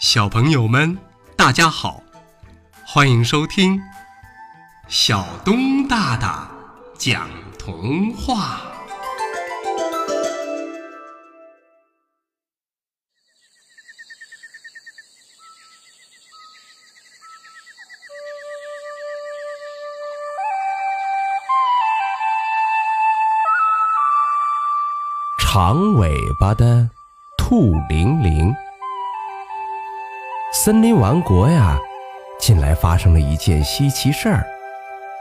小朋友们，大家好，欢迎收听小东大大讲童话。长尾巴的兔玲玲。森林王国呀，近来发生了一件稀奇事儿：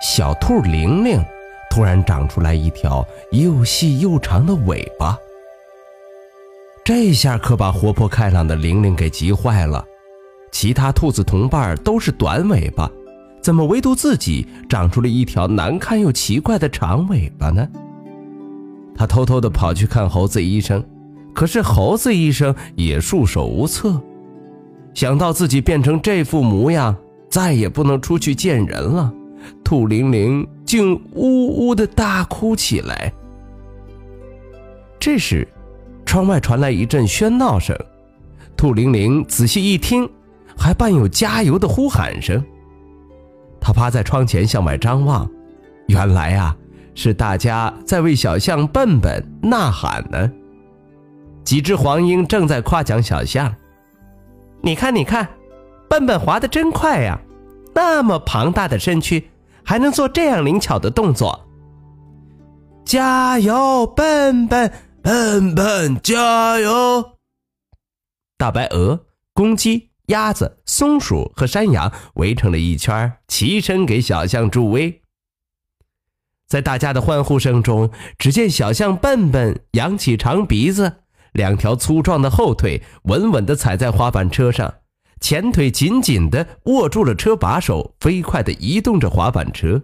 小兔玲玲突然长出来一条又细又长的尾巴。这下可把活泼开朗的玲玲给急坏了。其他兔子同伴都是短尾巴，怎么唯独自己长出了一条难看又奇怪的长尾巴呢？他偷偷地跑去看猴子医生，可是猴子医生也束手无策。想到自己变成这副模样，再也不能出去见人了，兔玲玲竟呜呜的大哭起来。这时，窗外传来一阵喧闹声，兔玲玲仔细一听，还伴有加油的呼喊声。她趴在窗前向外张望，原来啊，是大家在为小象笨笨呐喊呢。几只黄莺正在夸奖小象。你看，你看，笨笨滑得真快呀！那么庞大的身躯，还能做这样灵巧的动作。加油，笨笨，笨笨，加油！大白鹅、公鸡、鸭子、松鼠和山羊围成了一圈，齐声给小象助威。在大家的欢呼声中，只见小象笨笨扬起长鼻子。两条粗壮的后腿稳稳地踩在滑板车上，前腿紧紧地握住了车把手，飞快地移动着滑板车。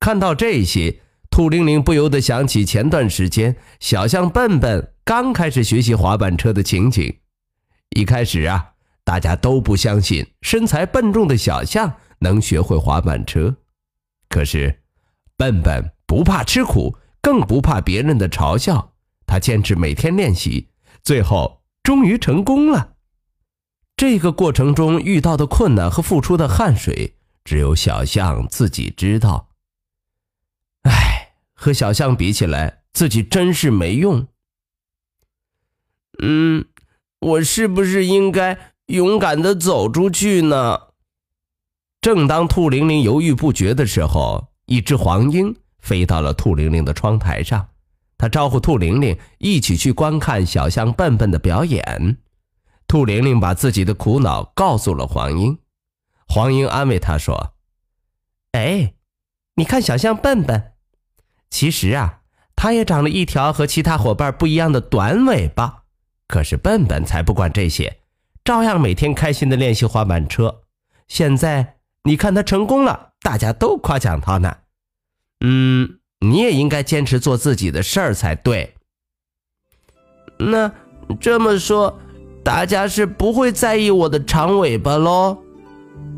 看到这些，兔玲玲不由得想起前段时间小象笨笨刚开始学习滑板车的情景。一开始啊，大家都不相信身材笨重的小象能学会滑板车。可是，笨笨不怕吃苦，更不怕别人的嘲笑。他坚持每天练习，最后终于成功了。这个过程中遇到的困难和付出的汗水，只有小象自己知道。唉，和小象比起来，自己真是没用。嗯，我是不是应该勇敢的走出去呢？正当兔玲玲犹豫不决的时候，一只黄莺飞到了兔玲玲的窗台上。他招呼兔玲玲一起去观看小象笨笨的表演。兔玲玲把自己的苦恼告诉了黄莺，黄莺安慰她说：“哎，你看小象笨笨，其实啊，它也长了一条和其他伙伴不一样的短尾巴。可是笨笨才不管这些，照样每天开心的练习滑板车。现在你看他成功了，大家都夸奖他呢。嗯。”你也应该坚持做自己的事儿才对。那这么说，大家是不会在意我的长尾巴喽？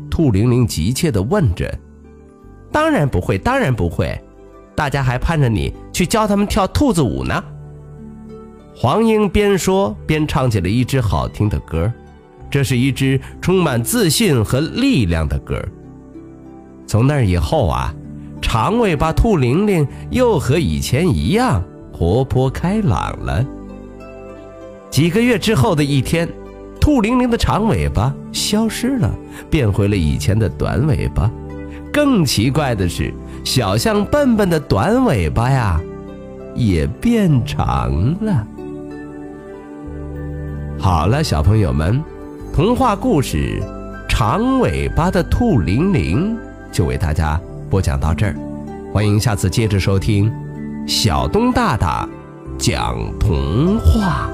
兔玲玲急切地问着。当然不会，当然不会，大家还盼着你去教他们跳兔子舞呢。黄莺边说边唱起了一支好听的歌，这是一支充满自信和力量的歌。从那以后啊。长尾巴兔玲玲又和以前一样活泼开朗了。几个月之后的一天，兔玲玲的长尾巴消失了，变回了以前的短尾巴。更奇怪的是，小象笨笨的短尾巴呀，也变长了。好了，小朋友们，童话故事《长尾巴的兔玲玲》就为大家。播讲到这儿，欢迎下次接着收听小东大大讲童话。